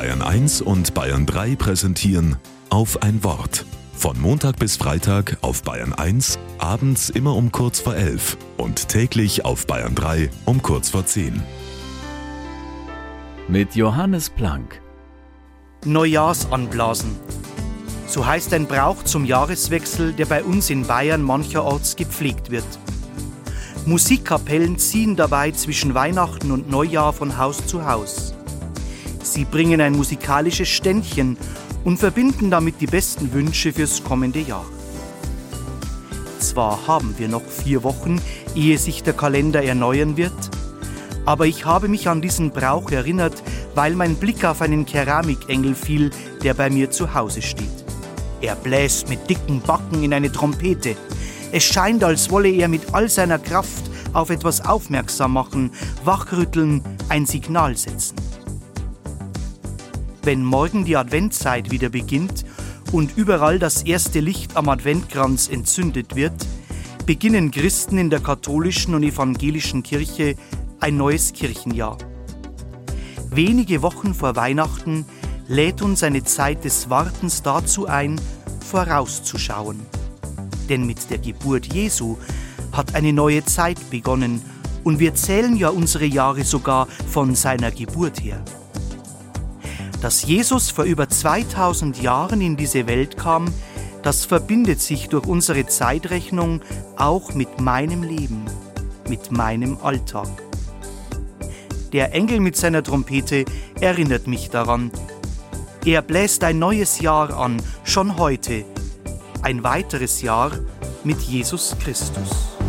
Bayern 1 und Bayern 3 präsentieren auf ein Wort. Von Montag bis Freitag auf Bayern 1, abends immer um kurz vor 11 und täglich auf Bayern 3 um kurz vor 10. Mit Johannes Planck. Neujahrsanblasen. So heißt ein Brauch zum Jahreswechsel, der bei uns in Bayern mancherorts gepflegt wird. Musikkapellen ziehen dabei zwischen Weihnachten und Neujahr von Haus zu Haus. Sie bringen ein musikalisches Ständchen und verbinden damit die besten Wünsche fürs kommende Jahr. Zwar haben wir noch vier Wochen, ehe sich der Kalender erneuern wird, aber ich habe mich an diesen Brauch erinnert, weil mein Blick auf einen Keramikengel fiel, der bei mir zu Hause steht. Er bläst mit dicken Backen in eine Trompete. Es scheint, als wolle er mit all seiner Kraft auf etwas aufmerksam machen, wachrütteln, ein Signal setzen. Wenn morgen die Adventzeit wieder beginnt und überall das erste Licht am Adventkranz entzündet wird, beginnen Christen in der katholischen und evangelischen Kirche ein neues Kirchenjahr. Wenige Wochen vor Weihnachten lädt uns eine Zeit des Wartens dazu ein, vorauszuschauen. Denn mit der Geburt Jesu hat eine neue Zeit begonnen und wir zählen ja unsere Jahre sogar von seiner Geburt her. Dass Jesus vor über 2000 Jahren in diese Welt kam, das verbindet sich durch unsere Zeitrechnung auch mit meinem Leben, mit meinem Alltag. Der Engel mit seiner Trompete erinnert mich daran. Er bläst ein neues Jahr an, schon heute, ein weiteres Jahr mit Jesus Christus.